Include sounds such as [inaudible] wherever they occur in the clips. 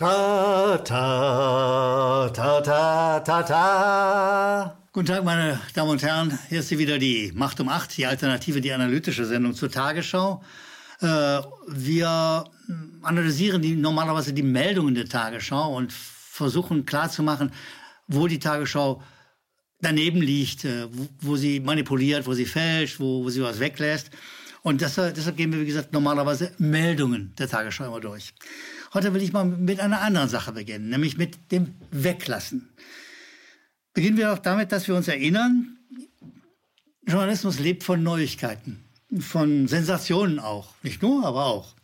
Ta, ta, ta, ta, ta, ta. Guten Tag, meine Damen und Herren. Hier ist wieder die Macht um acht, die alternative, die analytische Sendung zur Tagesschau. Äh, wir analysieren die, normalerweise die Meldungen der Tagesschau und versuchen klarzumachen, wo die Tagesschau daneben liegt, äh, wo, sie manipuliert, wo sie fälscht, wo, wo sie was weglässt. Und deshalb, deshalb gehen wir, wie gesagt, normalerweise Meldungen der Tagesschau immer durch. Heute will ich mal mit einer anderen Sache beginnen, nämlich mit dem Weglassen. Beginnen wir auch damit, dass wir uns erinnern, Journalismus lebt von Neuigkeiten, von Sensationen auch. Nicht nur, aber auch.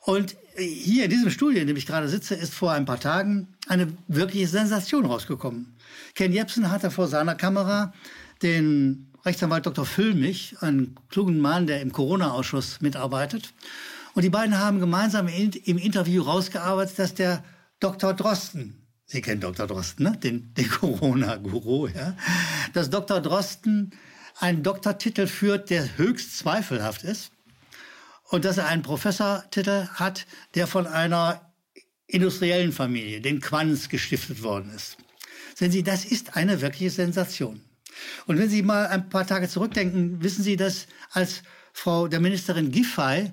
Und hier in diesem Studio, in dem ich gerade sitze, ist vor ein paar Tagen eine wirkliche Sensation rausgekommen. Ken Jebsen hatte vor seiner Kamera den Rechtsanwalt Dr. Füllmich, einen klugen Mann, der im Corona-Ausschuss mitarbeitet, und die beiden haben gemeinsam im Interview rausgearbeitet, dass der Dr. Drosten, Sie kennen Dr. Drosten, ne? den, den [laughs] Corona-Guru, ja? dass Dr. Drosten einen Doktortitel führt, der höchst zweifelhaft ist und dass er einen Professortitel hat, der von einer industriellen Familie, den Quanz, gestiftet worden ist. Sehen Sie, das ist eine wirkliche Sensation. Und wenn Sie mal ein paar Tage zurückdenken, wissen Sie, dass als Frau der Ministerin Giffey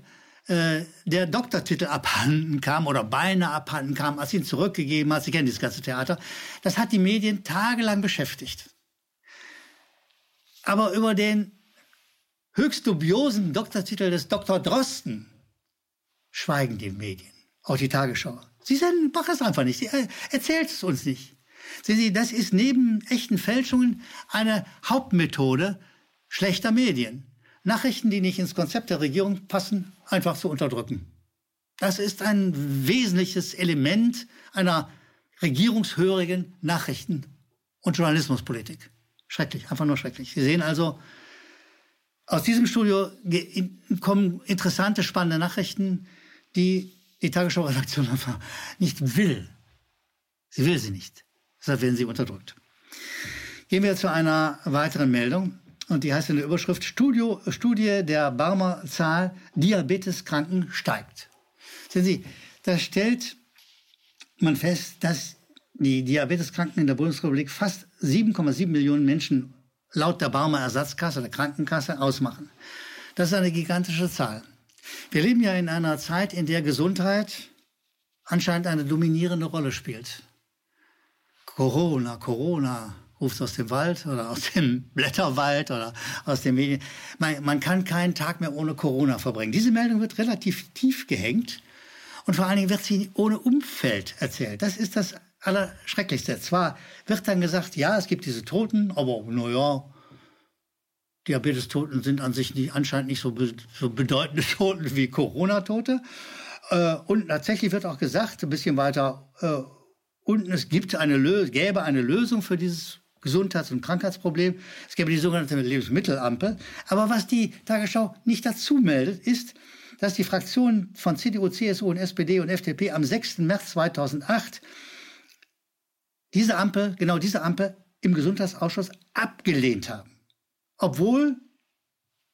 der Doktortitel abhanden kam oder beinahe abhanden kam, als ihn zurückgegeben hat. Sie kennen dieses ganze Theater. Das hat die Medien tagelang beschäftigt. Aber über den höchst dubiosen Doktortitel des Dr. Drosten schweigen die Medien, auch die Tagesschau. Sie sagen, mach es einfach nicht, sie äh, erzählt es uns nicht. Sehen Sie, das ist neben echten Fälschungen eine Hauptmethode schlechter Medien. Nachrichten, die nicht ins Konzept der Regierung passen, einfach zu unterdrücken. Das ist ein wesentliches Element einer regierungshörigen Nachrichten- und Journalismuspolitik. Schrecklich, einfach nur schrecklich. Sie sehen also, aus diesem Studio kommen interessante, spannende Nachrichten, die die Tagesschau-Redaktion [laughs] einfach nicht will. Sie will sie nicht. Deshalb werden sie unterdrückt. Gehen wir zu einer weiteren Meldung und die heißt in der Überschrift Studio, Studie der Barmer Zahl Diabeteskranken steigt. Sehen Sie, da stellt man fest, dass die Diabeteskranken in der Bundesrepublik fast 7,7 Millionen Menschen laut der Barmer Ersatzkasse, der Krankenkasse, ausmachen. Das ist eine gigantische Zahl. Wir leben ja in einer Zeit, in der Gesundheit anscheinend eine dominierende Rolle spielt. Corona, Corona, ruft aus dem Wald oder aus dem [laughs] Blätterwald oder aus den Medien. Man, man kann keinen Tag mehr ohne Corona verbringen. Diese Meldung wird relativ tief gehängt und vor allen Dingen wird sie ohne Umfeld erzählt. Das ist das Allerschrecklichste. Zwar wird dann gesagt, ja, es gibt diese Toten, aber naja, Diabetes-Toten sind an sich nicht, anscheinend nicht so, be, so bedeutende [laughs] Toten wie Corona-Tote. Äh, und tatsächlich wird auch gesagt, ein bisschen weiter äh, unten, es gibt eine gäbe eine Lösung für dieses Gesundheits- und Krankheitsproblem. Es gäbe die sogenannte Lebensmittelampel. Aber was die Tagesschau nicht dazu meldet, ist, dass die Fraktionen von CDU, CSU und SPD und FDP am 6. März 2008 diese Ampel, genau diese Ampel im Gesundheitsausschuss abgelehnt haben. Obwohl,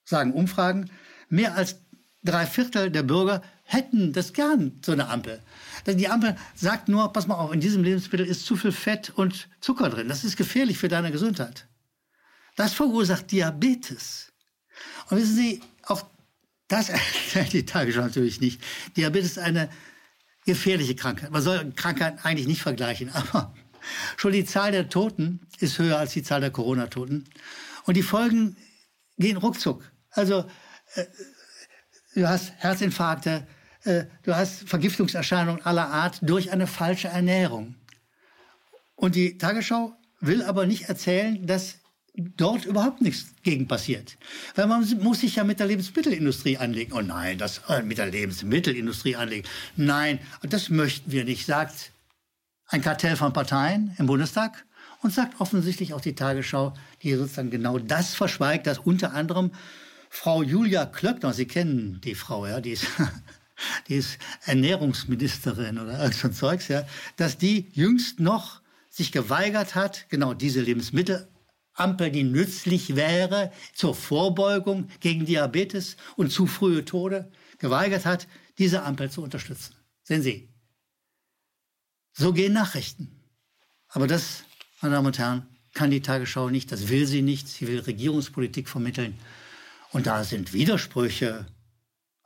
sagen Umfragen, mehr als drei Viertel der Bürger hätten das gern, so eine Ampel. Die Ampel sagt nur, pass mal auf, in diesem Lebensmittel ist zu viel Fett und Zucker drin. Das ist gefährlich für deine Gesundheit. Das verursacht Diabetes. Und wissen Sie, auch das [laughs] erklärt die Tagesschau natürlich nicht. Diabetes ist eine gefährliche Krankheit. Man soll Krankheiten eigentlich nicht vergleichen, [laughs] aber schon die Zahl der Toten ist höher als die Zahl der Corona-Toten. Und die Folgen gehen ruckzuck. Also, äh, du hast Herzinfarkte, äh, du hast Vergiftungserscheinungen aller Art durch eine falsche Ernährung. Und die Tagesschau will aber nicht erzählen, dass dort überhaupt nichts gegen passiert. Weil man muss sich ja mit der Lebensmittelindustrie anlegen. Oh nein, das äh, mit der Lebensmittelindustrie anlegen. Nein, das möchten wir nicht, sagt ein Kartell von Parteien im Bundestag und sagt offensichtlich auch die Tagesschau, die sozusagen genau das verschweigt, dass unter anderem Frau Julia Klöckner, Sie kennen die Frau, ja, die ist [laughs] die ist Ernährungsministerin oder irgend so ein Zeugs, ja, dass die jüngst noch sich geweigert hat, genau diese Lebensmittelampel, die nützlich wäre zur Vorbeugung gegen Diabetes und zu frühe Tode, geweigert hat, diese Ampel zu unterstützen. Sehen Sie, So gehen Nachrichten. Aber das, meine Damen und Herren, kann die Tagesschau nicht, das will sie nicht. Sie will Regierungspolitik vermitteln. Und da sind Widersprüche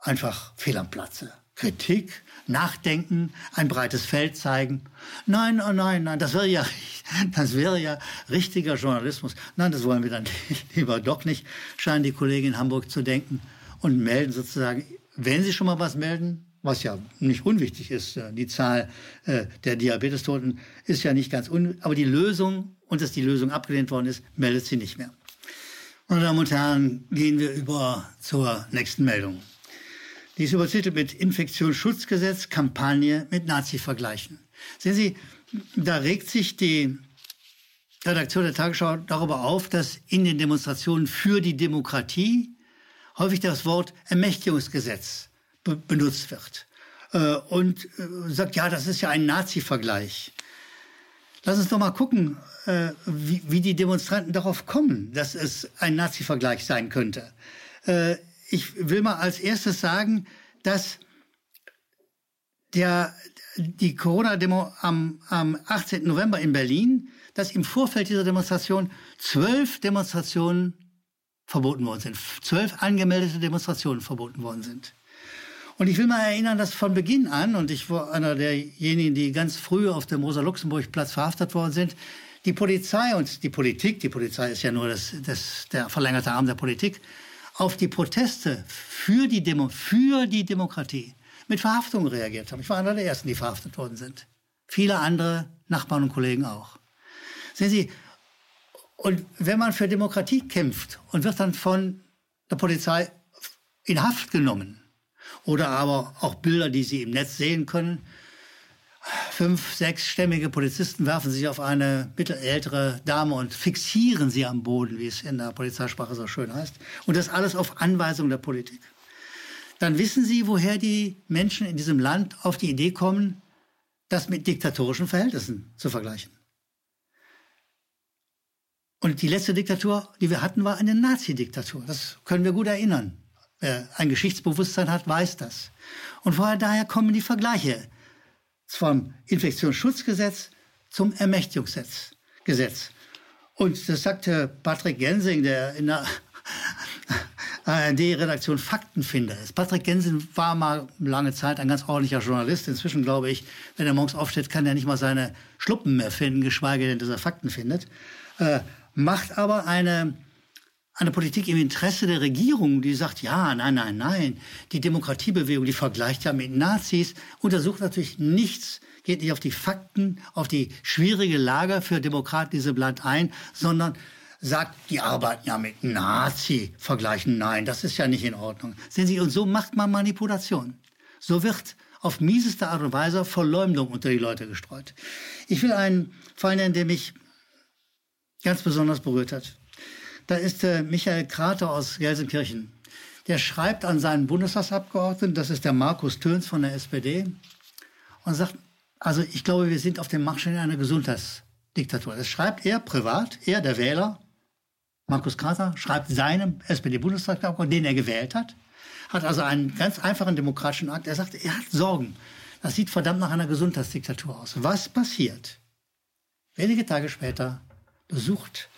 einfach fehl am Platze. Kritik, Nachdenken, ein breites Feld zeigen. Nein, oh nein, nein, das wäre ja, [laughs] das wäre ja richtiger Journalismus. Nein, das wollen wir dann [laughs] lieber doch nicht, scheinen die Kollegen in Hamburg zu denken und melden sozusagen, wenn sie schon mal was melden, was ja nicht unwichtig ist, äh, die Zahl äh, der Diabetestoten ist ja nicht ganz unwichtig, aber die Lösung, und dass die Lösung abgelehnt worden ist, meldet sie nicht mehr. Meine Damen und Herren, gehen wir über zur nächsten Meldung. Die ist übertitelt mit Infektionsschutzgesetz, Kampagne mit Nazi-Vergleichen. Sehen Sie, da regt sich die Redaktion der Tagesschau darüber auf, dass in den Demonstrationen für die Demokratie häufig das Wort Ermächtigungsgesetz be benutzt wird. Äh, und äh, sagt, ja, das ist ja ein Nazi-Vergleich. Lass uns doch mal gucken, äh, wie, wie, die Demonstranten darauf kommen, dass es ein Nazi-Vergleich sein könnte. Ich will mal als erstes sagen, dass der, die Corona-Demo am, am 18. November in Berlin, dass im Vorfeld dieser Demonstration zwölf Demonstrationen verboten worden sind. Zwölf angemeldete Demonstrationen verboten worden sind. Und ich will mal erinnern, dass von Beginn an, und ich war einer derjenigen, die ganz früh auf dem Rosa-Luxemburg-Platz verhaftet worden sind, die Polizei und die Politik, die Polizei ist ja nur das, das, der verlängerte Arm der Politik, auf die Proteste für die, Demo, für die Demokratie mit Verhaftungen reagiert haben. Ich war einer der Ersten, die verhaftet worden sind. Viele andere Nachbarn und Kollegen auch. Sehen Sie, und wenn man für Demokratie kämpft und wird dann von der Polizei in Haft genommen, oder aber auch Bilder, die Sie im Netz sehen können, fünf, sechsstämmige Polizisten werfen sich auf eine mittelältere Dame und fixieren sie am Boden, wie es in der Polizeisprache so schön heißt. Und das alles auf Anweisung der Politik. Dann wissen Sie, woher die Menschen in diesem Land auf die Idee kommen, das mit diktatorischen Verhältnissen zu vergleichen. Und die letzte Diktatur, die wir hatten, war eine Nazi-Diktatur. Das können wir gut erinnern. Wer ein Geschichtsbewusstsein hat, weiß das. Und vorher daher kommen die Vergleiche vom Infektionsschutzgesetz zum Ermächtigungsgesetz. Und das sagte Patrick Gensing, der in der [laughs] ARD-Redaktion Faktenfinder ist. Patrick Gensing war mal lange Zeit ein ganz ordentlicher Journalist. Inzwischen glaube ich, wenn er morgens aufsteht, kann er nicht mal seine Schluppen mehr finden, geschweige denn, dass er Fakten findet. Äh, macht aber eine eine Politik im Interesse der Regierung, die sagt, ja, nein, nein, nein, die Demokratiebewegung, die vergleicht ja mit Nazis, untersucht natürlich nichts, geht nicht auf die Fakten, auf die schwierige Lage für Demokraten in diesem Land ein, sondern sagt, die arbeiten ja mit Nazi vergleichen. Nein, das ist ja nicht in Ordnung. Sehen Sie, und so macht man Manipulation. So wird auf mieseste Art und Weise Verleumdung unter die Leute gestreut. Ich will einen Fall nennen, der mich ganz besonders berührt hat. Da ist äh, Michael Krater aus Gelsenkirchen. Der schreibt an seinen Bundestagsabgeordneten, das ist der Markus Töns von der SPD, und sagt, also ich glaube, wir sind auf dem Marsch in einer Gesundheitsdiktatur. Das schreibt er privat, er, der Wähler, Markus Krater, schreibt seinem SPD-Bundestagsabgeordneten, den er gewählt hat, hat also einen ganz einfachen demokratischen Akt. Er sagt, er hat Sorgen. Das sieht verdammt nach einer Gesundheitsdiktatur aus. Was passiert? Wenige Tage später besucht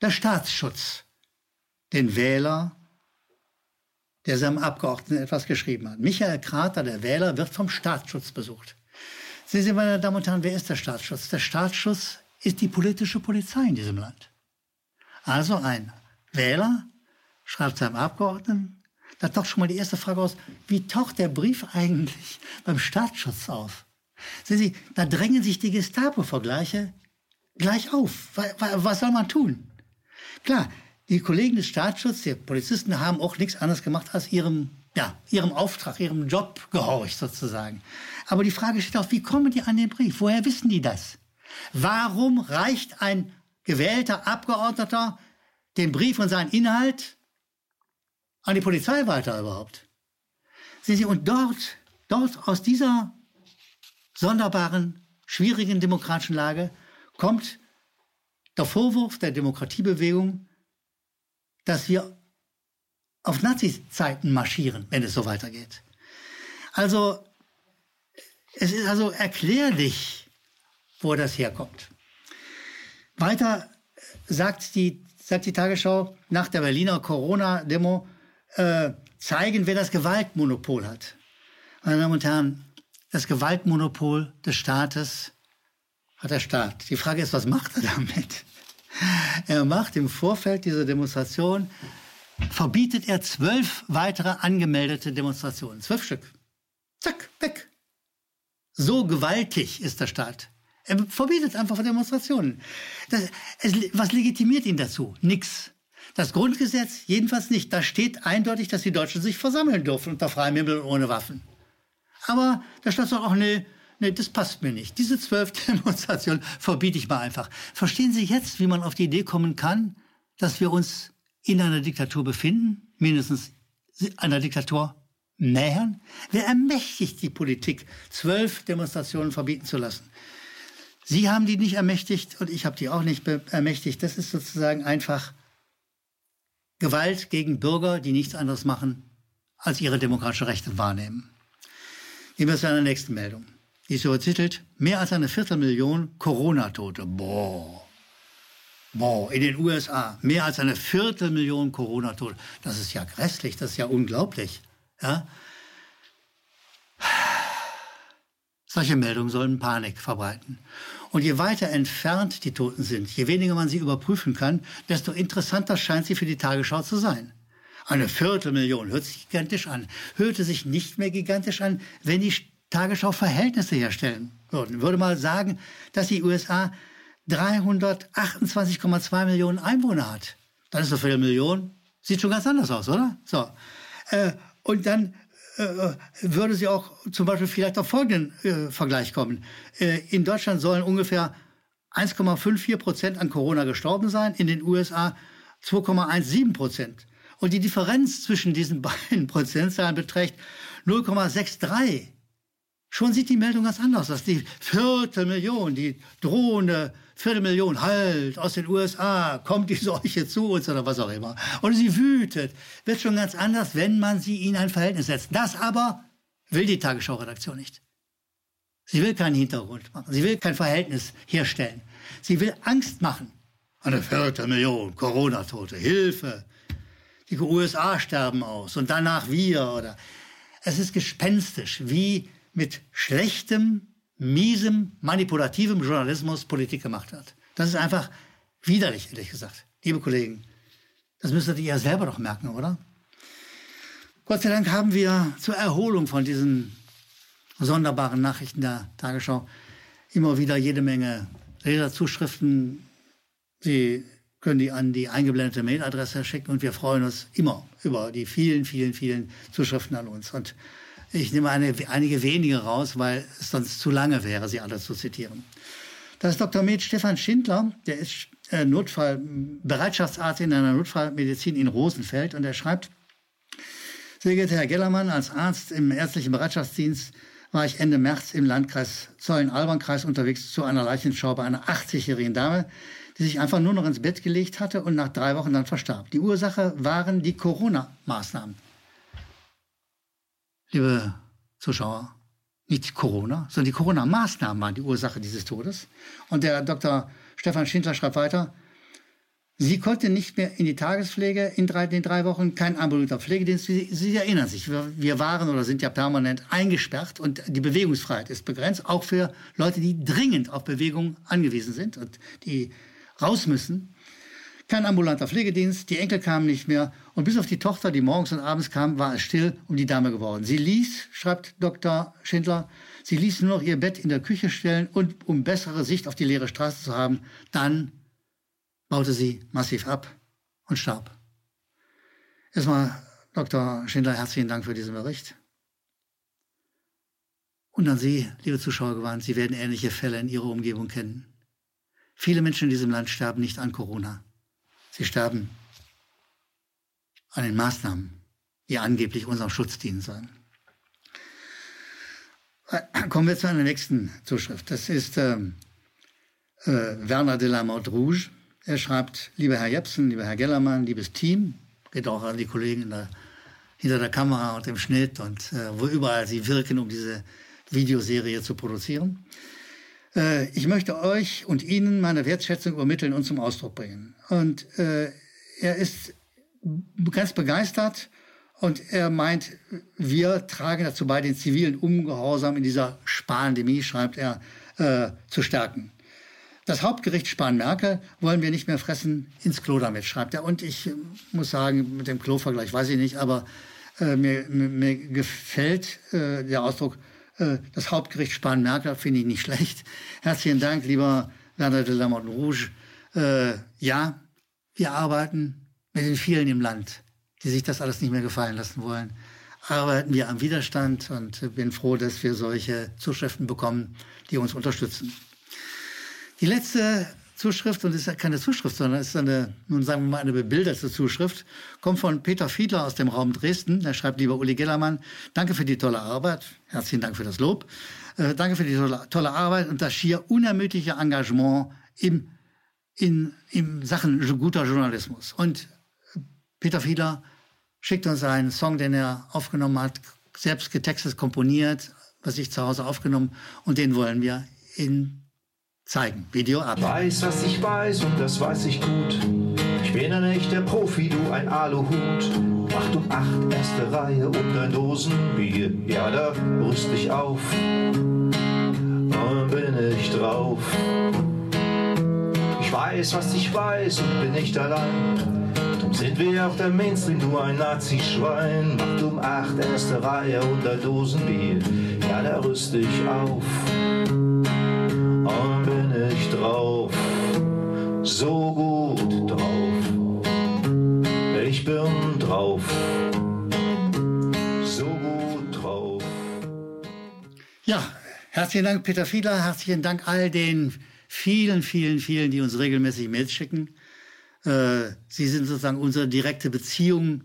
der Staatsschutz, den Wähler, der seinem Abgeordneten etwas geschrieben hat. Michael Krater, der Wähler, wird vom Staatsschutz besucht. Sehen Sie, meine Damen und Herren, wer ist der Staatsschutz? Der Staatsschutz ist die politische Polizei in diesem Land. Also ein Wähler schreibt seinem Abgeordneten, da taucht schon mal die erste Frage aus, wie taucht der Brief eigentlich beim Staatsschutz auf? Sehen Sie, da drängen sich die Gestapo-Vergleiche gleich auf. Was soll man tun? Klar, die Kollegen des Staatsschutzes, die Polizisten, haben auch nichts anderes gemacht, als ihrem, ja, ihrem Auftrag, ihrem Job gehorcht sozusagen. Aber die Frage steht auch, wie kommen die an den Brief? Woher wissen die das? Warum reicht ein gewählter Abgeordneter den Brief und seinen Inhalt an die Polizei weiter überhaupt? Sehen Sie, und dort, dort aus dieser sonderbaren, schwierigen demokratischen Lage kommt der Vorwurf der Demokratiebewegung, dass wir auf Nazi-Zeiten marschieren, wenn es so weitergeht. Also, es ist also erklärlich, wo das herkommt. Weiter sagt die, sagt die Tagesschau nach der Berliner Corona-Demo, äh, zeigen, wer das Gewaltmonopol hat. Meine Damen und Herren, das Gewaltmonopol des Staates hat der Staat. Die Frage ist, was macht er damit? [laughs] Er macht im Vorfeld dieser Demonstration, verbietet er zwölf weitere angemeldete Demonstrationen. Zwölf Stück. Zack, weg. So gewaltig ist der Staat. Er verbietet einfach Demonstrationen. Das, es, was legitimiert ihn dazu? Nix. Das Grundgesetz jedenfalls nicht. Da steht eindeutig, dass die Deutschen sich versammeln dürfen unter freiem Himmel und ohne Waffen. Aber der Staat sagt auch, nee, nee, das passt mir nicht. Diese zwölf [laughs] Demonstrationen verbiete ich mal einfach. Verstehen Sie jetzt, wie man auf die Idee kommen kann, dass wir uns in einer Diktatur befinden? Mindestens einer Diktatur nähern? Wer ermächtigt die Politik, zwölf Demonstrationen verbieten zu lassen? Sie haben die nicht ermächtigt und ich habe die auch nicht ermächtigt. Das ist sozusagen einfach Gewalt gegen Bürger, die nichts anderes machen, als ihre demokratische Rechte wahrnehmen. Gehen wir zu einer nächsten Meldung. Die ist übertitelt, mehr als eine Viertelmillion Corona-Tote. Boah. Boah, in den USA mehr als eine Viertelmillion Corona-Tote. Das ist ja grässlich, das ist ja unglaublich. Ja? Solche Meldungen sollen Panik verbreiten. Und je weiter entfernt die Toten sind, je weniger man sie überprüfen kann, desto interessanter scheint sie für die Tagesschau zu sein. Eine Viertelmillion hört sich gigantisch an, hörte sich nicht mehr gigantisch an, wenn die Tagesschau Verhältnisse herstellen würden. Würde mal sagen, dass die USA 328,2 Millionen Einwohner hat. Dann ist eine Viertelmillion, sieht schon ganz anders aus, oder? So. Äh, und dann äh, würde sie auch zum Beispiel vielleicht auf folgenden äh, Vergleich kommen. Äh, in Deutschland sollen ungefähr 1,54 Prozent an Corona gestorben sein, in den USA 2,17 Prozent. Und die Differenz zwischen diesen [laughs] beiden Prozentzahlen beträgt 0,63. Schon sieht die Meldung ganz anders aus. Die Viertelmillion, die drohende Viertelmillion, halt, aus den USA kommt die Seuche zu uns oder was auch immer. Und sie wütet. Wird schon ganz anders, wenn man sie in ein Verhältnis setzt. Das aber will die Tagesschau-Redaktion nicht. Sie will keinen Hintergrund machen. Sie will kein Verhältnis herstellen. Sie will Angst machen. Eine Viertelmillion Corona-Tote, Hilfe. Die USA sterben aus und danach wir oder. Es ist gespenstisch, wie mit schlechtem, miesem, manipulativem Journalismus Politik gemacht hat. Das ist einfach widerlich, ehrlich gesagt. Liebe Kollegen, das müsstet ihr ja selber doch merken, oder? Gott sei Dank haben wir zur Erholung von diesen sonderbaren Nachrichten der Tagesschau immer wieder jede Menge Leserzuschriften. Sie können die an die eingeblendete Mailadresse schicken und wir freuen uns immer über die vielen, vielen, vielen Zuschriften an uns. Und ich nehme eine, einige wenige raus, weil es sonst zu lange wäre, sie alle zu zitieren. Das ist Dr. Med Stefan Schindler, der ist äh, Notfall, Bereitschaftsarzt in einer Notfallmedizin in Rosenfeld und er schreibt, sehr geehrter Herr Gellermann, als Arzt im ärztlichen Bereitschaftsdienst war ich Ende März im Landkreis Zollen-Alban-Kreis unterwegs zu einer Leichenschau bei einer 80-jährigen Dame, die sich einfach nur noch ins Bett gelegt hatte und nach drei Wochen dann verstarb. Die Ursache waren die Corona-Maßnahmen liebe Zuschauer, nicht Corona, sondern die Corona-Maßnahmen waren die Ursache dieses Todes. Und der Dr. Stefan Schindler schreibt weiter, Sie konnte nicht mehr in die Tagespflege in drei, den drei Wochen, kein ambulanter Pflegedienst. Sie, Sie erinnern sich, wir, wir, waren oder sind ja permanent eingesperrt und die Bewegungsfreiheit ist begrenzt, auch für Leute, die dringend auf Bewegung angewiesen sind und die raus müssen. Kein ambulanter Pflegedienst, die Enkel kamen nicht mehr und bis auf die Tochter, die morgens und abends kam, war es still um die Dame geworden. Sie ließ, schreibt Dr. Schindler, sie ließ nur noch ihr Bett in der Küche stellen und um bessere Sicht auf die leere Straße zu haben, dann baute sie massiv ab und starb. Erstmal, Dr. Schindler, herzlichen Dank für diesen Bericht. Und an Sie, liebe Zuschauer, gewarnt, Sie werden ähnliche Fälle in Ihrer Umgebung kennen. Viele Menschen in diesem Land sterben nicht an Corona. Sie sterben an den Maßnahmen, die angeblich unserem Schutz dienen sollen. Äh, kommen wir zu einer nächsten Zuschrift. Das ist ähm, äh, Werner de la Motte Rouge. Er schreibt, lieber Herr Jepsen, lieber Herr Gellermann, liebes Team, geht auch an die Kollegen der, hinter der Kamera und im Schnitt und äh, wo überall sie wirken, um diese Videoserie zu produzieren. Äh, ich möchte euch und Ihnen meine Wertschätzung übermitteln und zum Ausdruck bringen. Und äh, er ist ganz begeistert und er meint, wir tragen dazu bei, den zivilen Ungehorsam in dieser Pandemie, schreibt er, äh, zu stärken. Das Hauptgericht Spahn-Merkel wollen wir nicht mehr fressen ins Klo damit, schreibt er. Und ich muss sagen, mit dem Klo-Vergleich weiß ich nicht, aber äh, mir, mir, mir, gefällt äh, der Ausdruck, äh, das Hauptgericht Spahn-Merkel finde ich nicht schlecht. Herzlichen Dank, lieber Werner de la Rouge. Äh, ja, wir arbeiten mit den vielen im Land, die sich das alles nicht mehr gefallen lassen wollen. Arbeiten wir am Widerstand und bin froh, dass wir solche Zuschriften bekommen, die uns unterstützen. Die letzte Zuschrift, und es ist ja keine Zuschrift, sondern es ist eine, nun sagen wir mal, eine bebilderte Zuschrift, kommt von Peter Fiedler aus dem Raum Dresden. Er schreibt, lieber Uli Gellermann, danke für die tolle Arbeit. Herzlichen Dank für das Lob. Äh, danke für die tolle, tolle, Arbeit und das schier unermüdliche Engagement im, in, in Sachen guter Journalismus. Und Peter Fiedler schickt uns einen Song, den er aufgenommen hat, selbst getextet, komponiert, was ich zu Hause aufgenommen, und den wollen wir in zeigen. Video ab. Ich weiß, was ich weiß und das weiß ich gut. Ich bin ein echter Profi, du ein Aluhut. Acht um acht, erste Reihe und ein Dosenbier. Ja, da rüst ich auf. Und bin ich drauf. Ich weiß, was ich weiß und bin nicht allein. Sind wir auch der Mainstream, du ein Nazi-Schwein. Acht um acht, erste Reihe und ein Dosenbier. Ja, da rüst ich auf so gut drauf. Ich bin drauf, so gut drauf. Ja, herzlichen Dank, Peter Fiedler. Herzlichen Dank all den vielen, vielen, vielen, die uns regelmäßig Mails schicken. Äh, Sie sind sozusagen unsere direkte Beziehung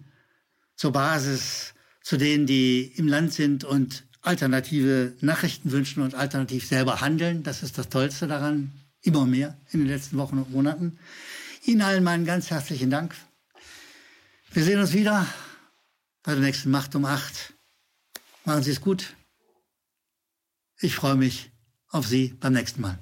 zur Basis, zu denen, die im Land sind und alternative Nachrichten wünschen und alternativ selber handeln. Das ist das Tollste daran. Immer mehr in den letzten Wochen und Monaten. Ihnen allen meinen ganz herzlichen Dank. Wir sehen uns wieder bei der nächsten Macht um acht. Machen Sie es gut. Ich freue mich auf Sie beim nächsten Mal.